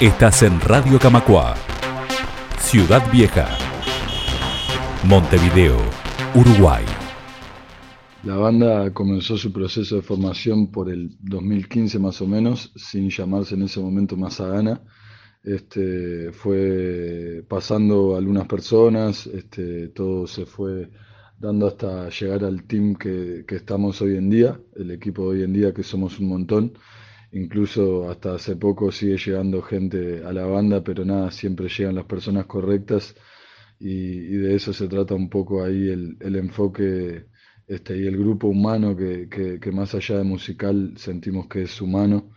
Estás en Radio Camacua, Ciudad Vieja, Montevideo, Uruguay. La banda comenzó su proceso de formación por el 2015 más o menos, sin llamarse en ese momento Mazagana. Este, fue pasando algunas personas, este, todo se fue dando hasta llegar al team que, que estamos hoy en día, el equipo de hoy en día que somos un montón. Incluso hasta hace poco sigue llegando gente a la banda, pero nada, siempre llegan las personas correctas y, de eso se trata un poco ahí el, el enfoque este, y el grupo humano que, que, más allá de musical sentimos que es humano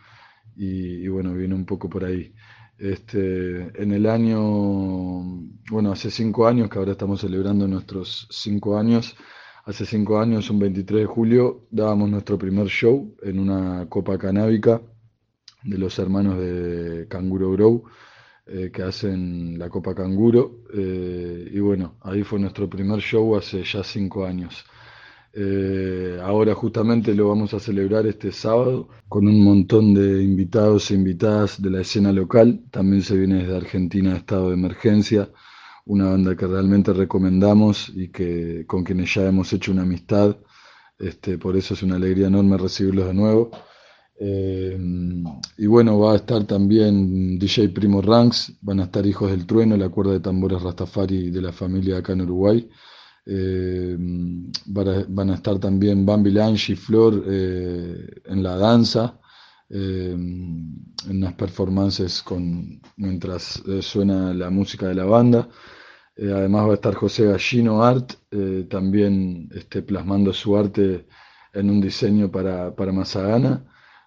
y, bueno, viene un poco por ahí. Este, en el año, bueno, hace cinco años, que ahora estamos celebrando nuestros cinco años, hace cinco años, un 23 de julio, dábamos nuestro primer show en una copa canábica de los hermanos de Canguro Grow, eh, que hacen la Copa Canguro. Eh, y bueno, ahí fue nuestro primer show hace ya cinco años. Eh, ahora justamente lo vamos a celebrar este sábado con un montón de invitados e invitadas de la escena local. También se viene desde Argentina estado de emergencia, una banda que realmente recomendamos y que con quienes ya hemos hecho una amistad. Este, por eso es una alegría enorme recibirlos de nuevo. Eh, y bueno, va a estar también DJ Primo Ranks, van a estar Hijos del Trueno, la cuerda de tambores Rastafari de la familia acá en Uruguay. Eh, van, a, estar también Bambi Lange y Flor eh, en la danza, en las performances con, mientras suena la música de la banda. Además va a estar José Gallino Art, también este, plasmando su arte en un diseño para, para Mazagana.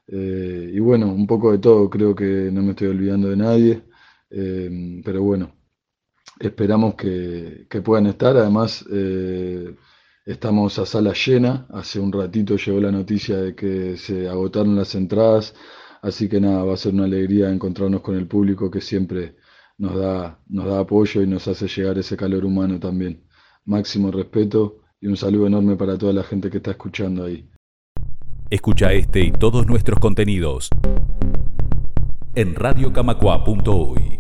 Eh, y bueno, un poco de todo, creo que no me estoy olvidando de nadie, eh, pero bueno, esperamos que, puedan estar. Además, eh, estamos a sala llena, hace un ratito llegó la noticia de que se agotaron las entradas, así que nada, va a ser una alegría encontrarnos con el público que siempre nos da, nos da apoyo y nos hace llegar ese calor humano también. Máximo respeto y un saludo enorme para toda la gente que está escuchando ahí. Escucha este y todos nuestros contenidos en radiocamacua.uy.